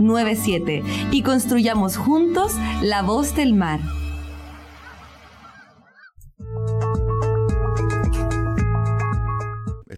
97 y construyamos juntos la voz del mar.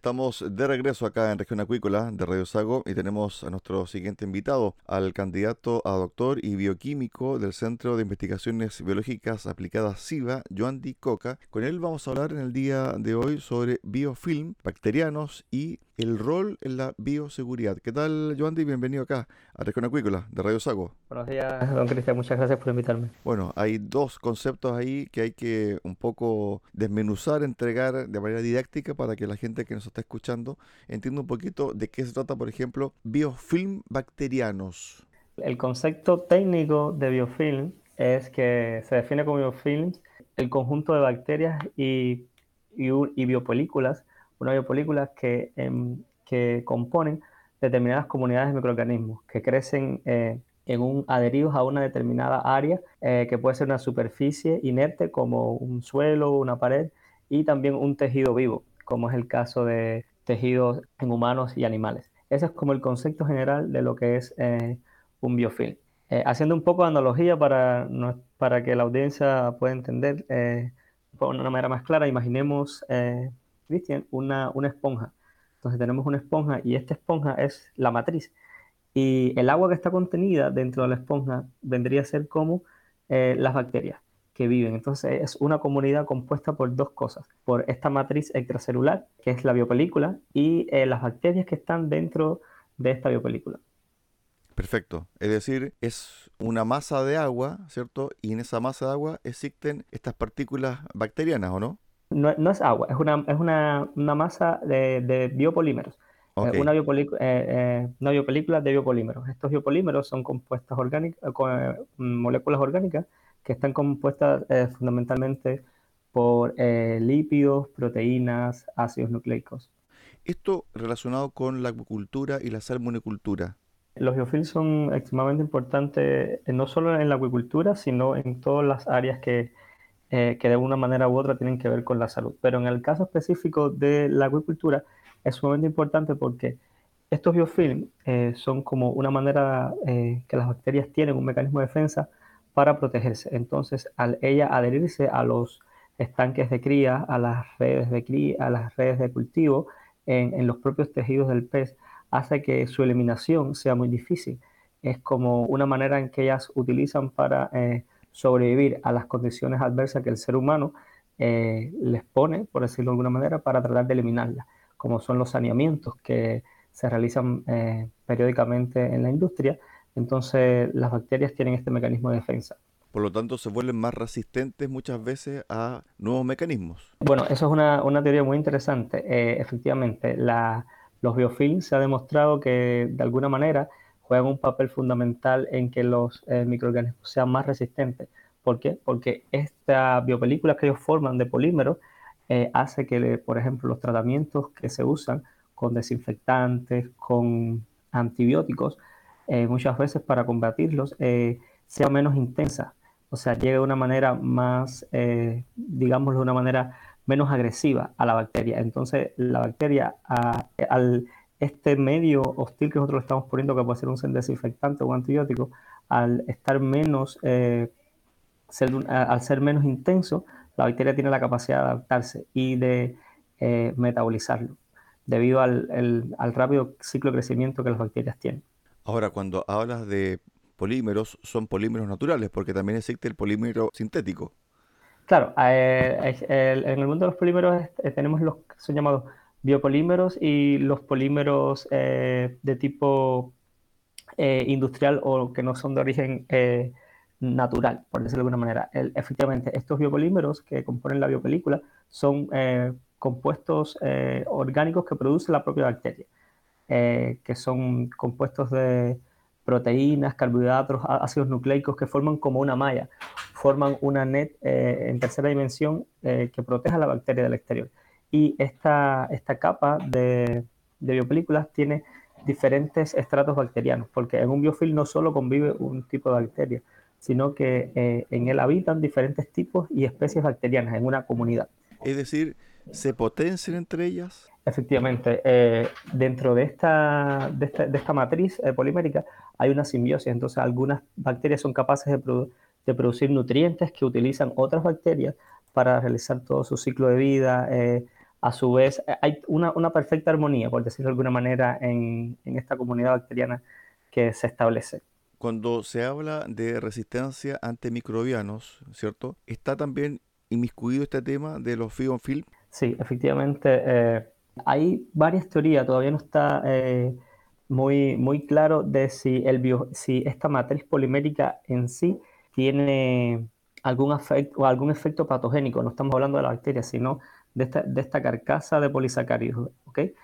Estamos de regreso acá en Región Acuícola de Radio Sago y tenemos a nuestro siguiente invitado, al candidato a doctor y bioquímico del Centro de Investigaciones Biológicas Aplicadas SIVA, Joandy Coca. Con él vamos a hablar en el día de hoy sobre biofilm, bacterianos y el rol en la bioseguridad. ¿Qué tal, Joandy? Bienvenido acá a Región Acuícola de Radio Sago. Buenos días, don Cristian. Muchas gracias por invitarme. Bueno, hay dos conceptos ahí que hay que un poco desmenuzar, entregar de manera didáctica para que la gente que nos está escuchando entienda un poquito de qué se trata, por ejemplo, biofilm bacterianos. El concepto técnico de biofilm es que se define como biofilm el conjunto de bacterias y, y biopelículas una biopelícula que, em, que componen determinadas comunidades de microorganismos que crecen eh, en un, adheridos a una determinada área, eh, que puede ser una superficie inerte como un suelo, una pared, y también un tejido vivo, como es el caso de tejidos en humanos y animales. Ese es como el concepto general de lo que es eh, un biofilm. haciendo un poco de analogía para, para que la audiencia pueda entender de una manera más clara, imaginemos Cristian, una, una esponja. Entonces tenemos una esponja y esta esponja es la matriz. Y el agua que está contenida dentro de la esponja vendría a ser como eh, las bacterias que viven. Entonces es una comunidad compuesta por dos cosas, por esta matriz extracelular, que es la biopelícula, y eh, las bacterias que están dentro de esta biopelícula. Perfecto. Es decir, es una masa de agua, ¿cierto? Y en esa masa de agua existen estas partículas bacterianas, ¿o no? No, es agua, es una, es una, masa de, biopolímeros. Eh, una, eh, eh, una, biopelícula de biopolímeros. Estos biopolímeros son compuestas orgánicas, moléculas orgánicas que están compuestas fundamentalmente por lípidos, proteínas, ácidos nucleicos. Esto relacionado con la acuicultura y la salmonicultura. Los biofilms son extremadamente importantes no solo en la acuicultura, sino en todas las áreas que, eh, que de una manera u otra tienen que ver con la salud. Pero en el caso específico de la acuicultura es sumamente importante porque estos biofilms eh, son como una manera eh, que las bacterias tienen un mecanismo de defensa para protegerse. Entonces, al ella adherirse a los estanques de cría, a las redes de cría, a las redes de cultivo en, los propios tejidos del pez, hace que su eliminación sea muy difícil. Es como una manera en que ellas utilizan para eh, sobrevivir a las condiciones adversas que el ser humano eh, les pone, por decirlo de alguna manera, para tratar de eliminarlas, como son los saneamientos que se realizan eh, periódicamente en la industria. Entonces las bacterias tienen este mecanismo de defensa. Por lo tanto, se vuelven más resistentes muchas veces a nuevos mecanismos. Bueno, eso es una, teoría muy interesante. Eh, efectivamente, los biofilms se ha demostrado que de alguna manera juegan un papel fundamental en que los eh, microorganismos sean más resistentes. ¿Por qué? Porque esta biopelícula que ellos forman de polímeros eh, hace que, por ejemplo, los tratamientos que se usan con desinfectantes, con antibióticos, muchas veces para combatirlos, sea menos intensa o sea, llega de una manera más, eh, digamos, de una manera menos agresiva a la bacteria. Entonces, la bacteria, al este medio hostil que nosotros le estamos poniendo, que puede ser un desinfectante o un antibiótico, al estar menos, eh, al ser menos intenso, la bacteria tiene la capacidad de adaptarse y de eh, metabolizarlo, debido al, al rápido ciclo de crecimiento que las bacterias tienen. Ahora, cuando hablas de polímeros son polímeros naturales, porque también existe el polímero sintético. Claro, eh, en el mundo de los polímeros eh, tenemos los que son llamados biopolímeros y los polímeros eh, de tipo industrial o que no son de origen natural, por decirlo de alguna manera. efectivamente, estos biopolímeros que componen la biopelícula son compuestos orgánicos que produce la propia bacteria, que son compuestos de proteínas, carbohidratos, ácidos nucleicos que forman como una malla, forman una net eh, en tercera dimensión eh, que protege a la bacteria del exterior. Y esta, esta capa de, de, biopelículas tiene diferentes estratos bacterianos, porque en un biofilm no solo convive un tipo de bacteria, sino que eh, en él habitan diferentes tipos y especies bacterianas en una comunidad. Es decir, ¿se potencian entre ellas? Efectivamente, eh, dentro de esta, de esta, matriz eh, polimérica hay una simbiosis, entonces algunas bacterias son capaces de, producir nutrientes que utilizan otras bacterias para realizar todo su ciclo de vida. Eh, a su vez, hay una, perfecta armonía, por decirlo de alguna manera, en, en esta comunidad bacteriana que se establece. Cuando se habla de resistencia ante microbianos, ¿cierto? ¿Está también inmiscuido este tema de los Fion Film? Sí, efectivamente hay varias teorías, todavía no está eh, muy, muy claro de si, el si esta matriz polimérica en sí tiene algún, efecto, o algún efecto patogénico. No estamos hablando de la bacteria, sino de esta, carcasa de polisacáridos. ¿okay?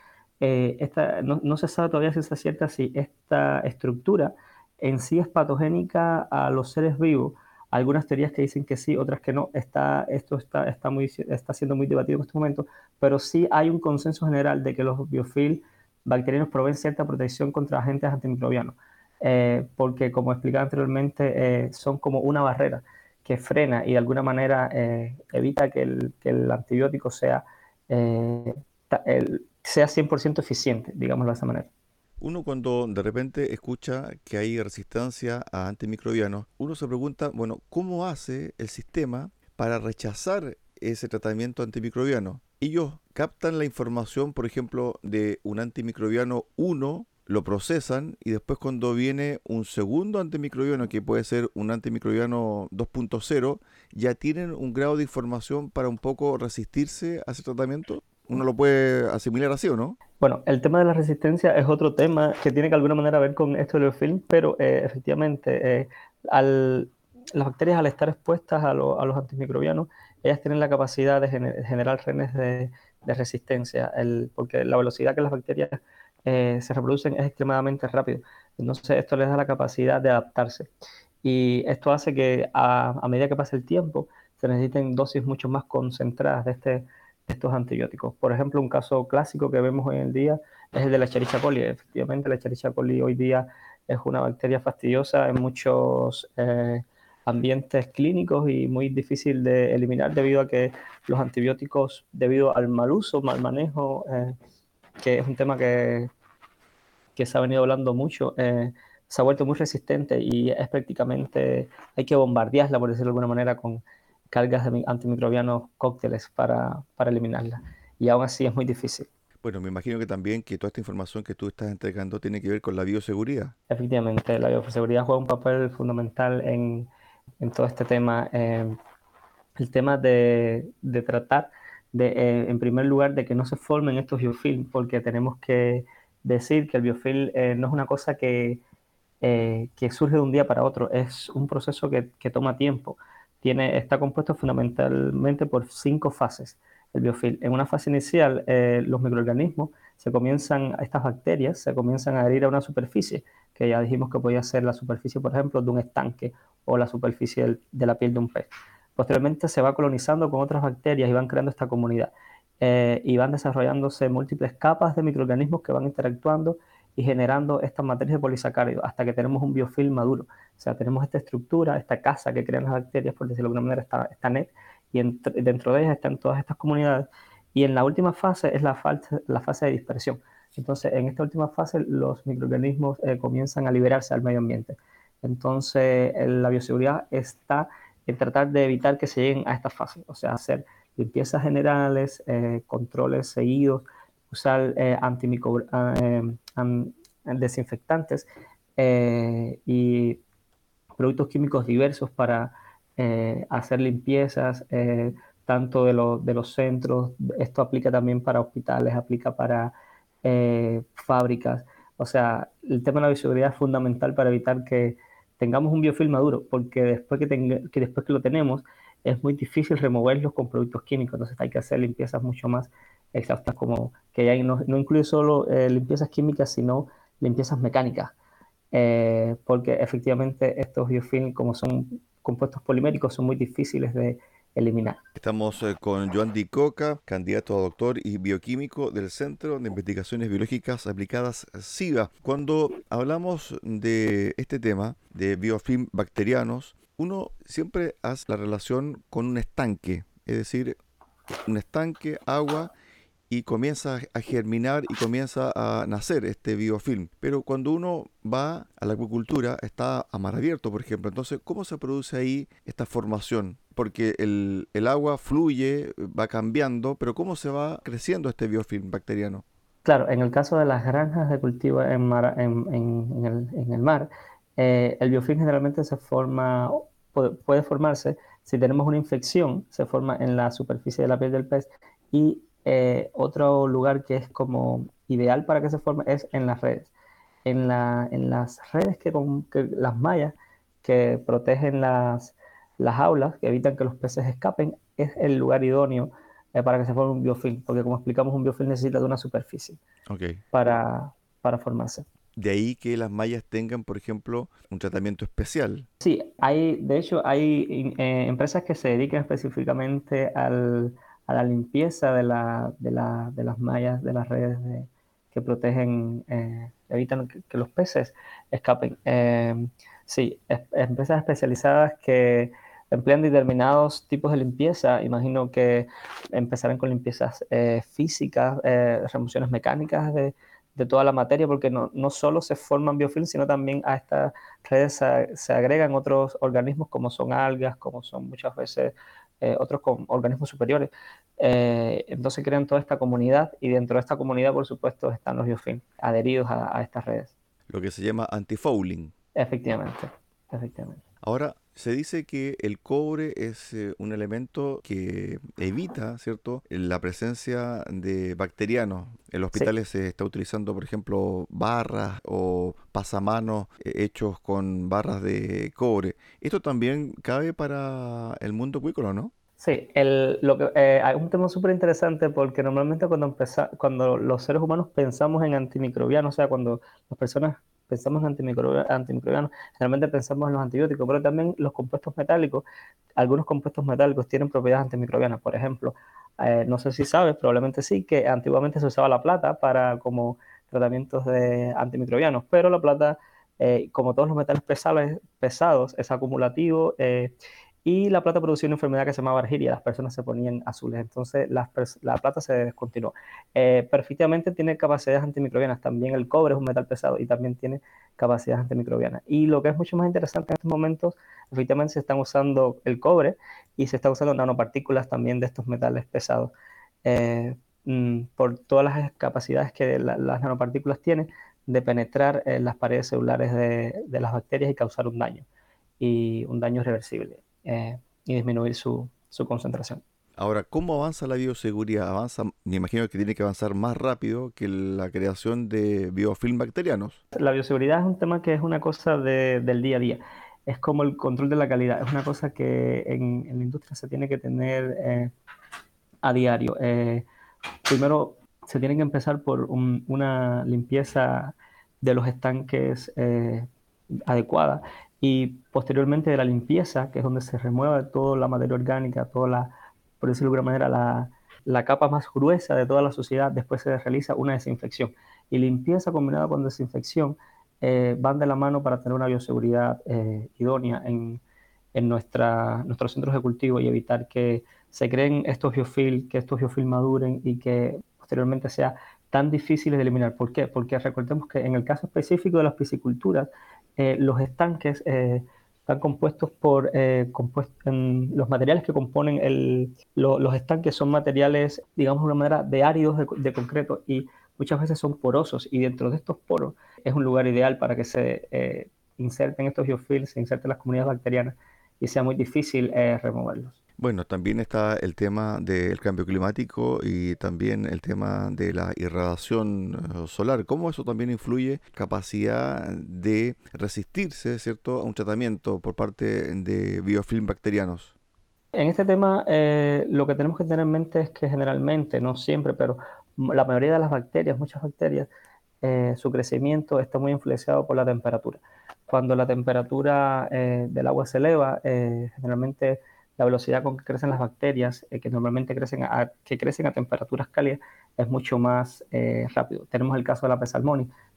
Eh, esta, no, no, se sabe todavía si es cierta si esta estructura en sí es patogénica a los seres vivos algunas teorías que dicen que sí, otras que no. Está, esto está, está, muy, está siendo muy debatido en este momento, pero sí hay un consenso general de que los biofil bacterianos proveen cierta protección contra agentes antimicrobianos, eh, porque como explicaba anteriormente, eh, son como una barrera que frena y de alguna manera eh, evita que el, que el, antibiótico sea, sea 100% eficiente, digámoslo de esa manera. Uno cuando de repente escucha que hay resistencia a antimicrobianos, uno se pregunta, bueno, ¿cómo hace el sistema para rechazar ese tratamiento antimicrobiano? Ellos captan la información, por ejemplo, de un antimicrobiano 1, lo procesan y después cuando viene un segundo antimicrobiano, que puede ser un antimicrobiano 2.0, ya tienen un grado de información para un poco resistirse a ese tratamiento uno lo puede asimilar así o no? Bueno, el tema de la resistencia es otro tema que tiene que de alguna manera ver con esto del film, pero eh, efectivamente eh, al, las bacterias al estar expuestas a, los antimicrobianos, ellas tienen la capacidad de, generar renes de, resistencia, el, porque la velocidad que las bacterias eh, se reproducen es extremadamente rápido. Entonces esto les da la capacidad de adaptarse. Y esto hace que a, medida que pasa el tiempo se necesiten dosis mucho más concentradas de este estos antibióticos. Por ejemplo, un caso clásico que vemos hoy en día es el de la Escherichia coli. Efectivamente, la Escherichia coli hoy día es una bacteria fastidiosa en muchos eh, ambientes clínicos y muy difícil de eliminar debido a que los antibióticos, debido al mal uso, mal manejo, eh, que es un tema que, que se ha venido hablando mucho, eh, se ha vuelto muy resistente y es prácticamente, hay que bombardearla, por decirlo de alguna manera, con cargas de antimicrobianos cócteles para, para eliminarla. Y aún así es muy difícil. Bueno, me imagino que también que toda esta información que tú estás entregando tiene que ver con la bioseguridad. Efectivamente, la bioseguridad juega un papel fundamental en, en todo este tema. Eh, el tema de, de tratar, eh, en primer lugar, de que no se formen estos biofilms, porque tenemos que decir que el biofilm eh, no es una cosa que, que surge de un día para otro, es un proceso que, que toma tiempo. Tiene, está compuesto fundamentalmente por cinco fases el biofilm. En una fase inicial, eh, los microorganismos se comienzan, estas bacterias se comienzan a adherir a una superficie, que ya dijimos que podía ser la superficie, por ejemplo, de un estanque o la superficie de la piel de un pez. Posteriormente se va colonizando con otras bacterias y van creando esta comunidad. Eh, y van desarrollándose múltiples capas de microorganismos que van interactuando y generando estas materias de polisacáridos hasta que tenemos un biofilm maduro. O sea, tenemos esta estructura, esta casa que crean las bacterias, por decirlo de alguna manera, esta, esta net, y dentro de ellas están todas estas comunidades. Y en la última fase es la, la fase de dispersión. Entonces, en esta última fase, los microorganismos eh, comienzan a liberarse al medio ambiente. Entonces, la bioseguridad está en tratar de evitar que se lleguen a esta fase, o sea, hacer limpiezas generales, eh, controles seguidos, usar eh, ah, desinfectantes y productos químicos diversos para eh, hacer limpiezas, eh, tanto de, de, los centros, esto aplica también para hospitales, aplica para eh, fábricas. O sea, el tema de la bioseguridad es fundamental para evitar que tengamos un biofilm maduro, porque después que, que después que lo tenemos es muy difícil removerlos con productos químicos, entonces hay que hacer limpiezas mucho más exhaustas, como que ya no, no incluye solo limpiezas químicas, sino limpiezas mecánicas, porque efectivamente estos biofilms, como son compuestos poliméricos son muy difíciles de eliminar. Estamos eh, con Joan Di Coca, candidato a doctor y bioquímico del Centro de Investigaciones Biológicas Aplicadas SIVA. Cuando hablamos de este tema de biofilm bacterianos, uno siempre hace la relación con un estanque, es decir, un estanque, agua y comienza a germinar y comienza a nacer este biofilm. Pero cuando uno va a la acuicultura, está a mar abierto, por ejemplo. Entonces, ¿cómo se produce ahí esta formación? Porque el, agua fluye, va cambiando, pero ¿cómo se va creciendo este biofilm bacteriano? Claro, en el caso de las granjas de cultivo en, el, mar, eh, el biofilm generalmente se forma, puede, formarse si tenemos una infección, se forma en la superficie de la piel del pez y eh, otro lugar que es como ideal para que se forme es en las redes. En las redes que, con, las mallas que protegen las, las aulas, que evitan que los peces escapen, es el lugar idóneo eh, para que se forme un biofilm, porque como explicamos, un biofilm necesita de una superficie para, para formarse. De ahí que las mallas tengan, por ejemplo, un tratamiento especial. Sí, hay, de hecho, hay eh, empresas que se dedican específicamente al, a la limpieza de, la, de, la, de las mallas, de las redes que protegen, eh, evitan que, los peces escapen. Eh, sí, empresas especializadas que emplean determinados tipos de limpieza. Imagino que empezarán con limpiezas eh, físicas, remociones mecánicas de, de, toda la materia, porque no, no solo se forman biofilms, sino también a estas redes se, se, agregan otros organismos como son algas, como son muchas veces eh, otros organismos superiores. Eh, entonces crean toda esta comunidad y dentro de esta comunidad, por supuesto, están los biofilms adheridos a, estas redes. Lo que se llama antifouling. Efectivamente, efectivamente. Ahora, se dice que el cobre es eh, un elemento que evita, ¿cierto?, la presencia de bacterianos. En los hospitales se está utilizando, por ejemplo, barras o pasamanos hechos con barras de cobre. Esto también cabe para el mundo acuícola, ¿no? Sí, el, lo que, eh, hay un tema súper interesante porque normalmente cuando, empeza, cuando los seres humanos pensamos en antimicrobianos, o sea, cuando las personas pensamos en antimicrobianos, generalmente pensamos en los antibióticos, pero también los compuestos metálicos, algunos compuestos metálicos tienen propiedades antimicrobianas. Por ejemplo, eh, no sé si sabes, probablemente sí, que antiguamente se usaba la plata para como tratamientos de antimicrobianos, pero la plata, eh, como todos los metales pesados, pesados es acumulativo y la plata producía una enfermedad que se llamaba argiria, las personas se ponían azules, entonces la, plata se descontinuó. Eh, perfectamente tiene capacidades antimicrobianas, también el cobre es un metal pesado y también tiene capacidades antimicrobianas. Y lo que es mucho más interesante en estos momentos, efectivamente se están usando el cobre y se están usando nanopartículas también de estos metales pesados. Eh, mm, por todas las capacidades que las nanopartículas tienen de penetrar en las paredes celulares de, de las bacterias y causar un daño, y un daño irreversible. Eh, y disminuir su, su, concentración. Ahora, ¿cómo avanza la bioseguridad? Avanza, me imagino que tiene que avanzar más rápido que la creación de biofilm bacterianos. La bioseguridad es un tema que es una cosa de, del día a día. Es como el control de la calidad. Es una cosa que en, la industria se tiene que tener eh, a diario. Eh, primero, se tiene que empezar por una limpieza de los estanques adecuada y posteriormente de la limpieza, que es donde se remueve toda la materia orgánica, toda la, por decirlo de alguna manera, la, la capa más gruesa de toda la sociedad, después se realiza una desinfección. Y limpieza combinada con desinfección eh, van de la mano para tener una bioseguridad eh, idónea en, en nuestra, nuestros centros de cultivo y evitar que se creen estos biofilms, que estos biofilms maduren y que posteriormente sea tan difíciles de eliminar. ¿Por qué? Porque recordemos que en el caso específico de las pisciculturas, eh, los estanques eh, están compuestos por eh, los materiales que componen los estanques son materiales, digamos de una manera, de áridos de, concreto y muchas veces son porosos y dentro de estos poros es un lugar ideal para que se inserten estos biofilms, se inserten las comunidades bacterianas y sea muy difícil removerlos. Bueno, también está el tema del cambio climático y también el tema de la irradiación eh, solar. ¿Cómo eso también influye capacidad de resistirse, cierto, a un tratamiento por parte de biofilm bacterianos? En este tema, eh, lo que tenemos que tener en mente es que generalmente, no siempre, pero la mayoría de las bacterias, muchas bacterias, eh, su crecimiento está muy influenciado por la temperatura. Cuando la temperatura del agua se eleva, generalmente la velocidad con que crecen las bacterias, eh, que normalmente crecen a, que crecen a temperaturas cálidas, es mucho más eh, rápido. Tenemos el caso de la P.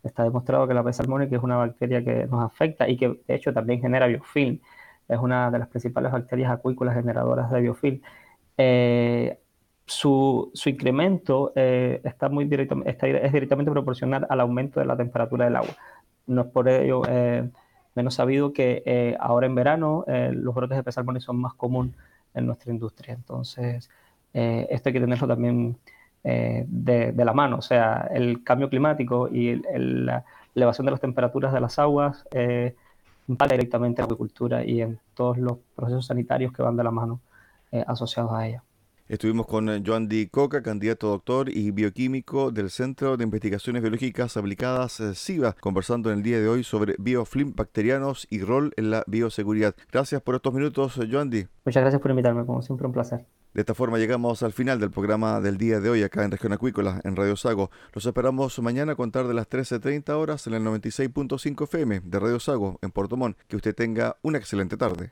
Está demostrado que la P. que es una bacteria que nos afecta y que de hecho también genera biofilm. Es una de las principales bacterias acuícolas generadoras de biofilm. Eh, su, su, incremento está muy está, es directamente proporcional al aumento de la temperatura del agua. No es por ello menos sabido que eh, ahora en verano eh, los brotes de pez son más comunes en nuestra industria. Entonces, eh, esto hay que tenerlo también de, la mano. O sea, el cambio climático y la elevación de las temperaturas de las aguas impacta directamente en la agricultura y en todos los procesos sanitarios que van de la mano asociados a ella. Estuvimos con eh, Joan Di Coca, candidato a doctor y bioquímico del Centro de Investigaciones Biológicas Aplicadas SIVA, eh, conversando en el día de hoy sobre biofilm bacterianos y rol en la bioseguridad. Gracias por estos minutos, eh, Joan Di. Muchas gracias por invitarme, como siempre un placer. De esta forma llegamos al final del programa del día de hoy acá en Región Acuícola, en Radio Sago. Los esperamos mañana a contar de las 13.30 horas en el 96.5 FM de Radio Sago en Puerto Montt. Que usted tenga una excelente tarde.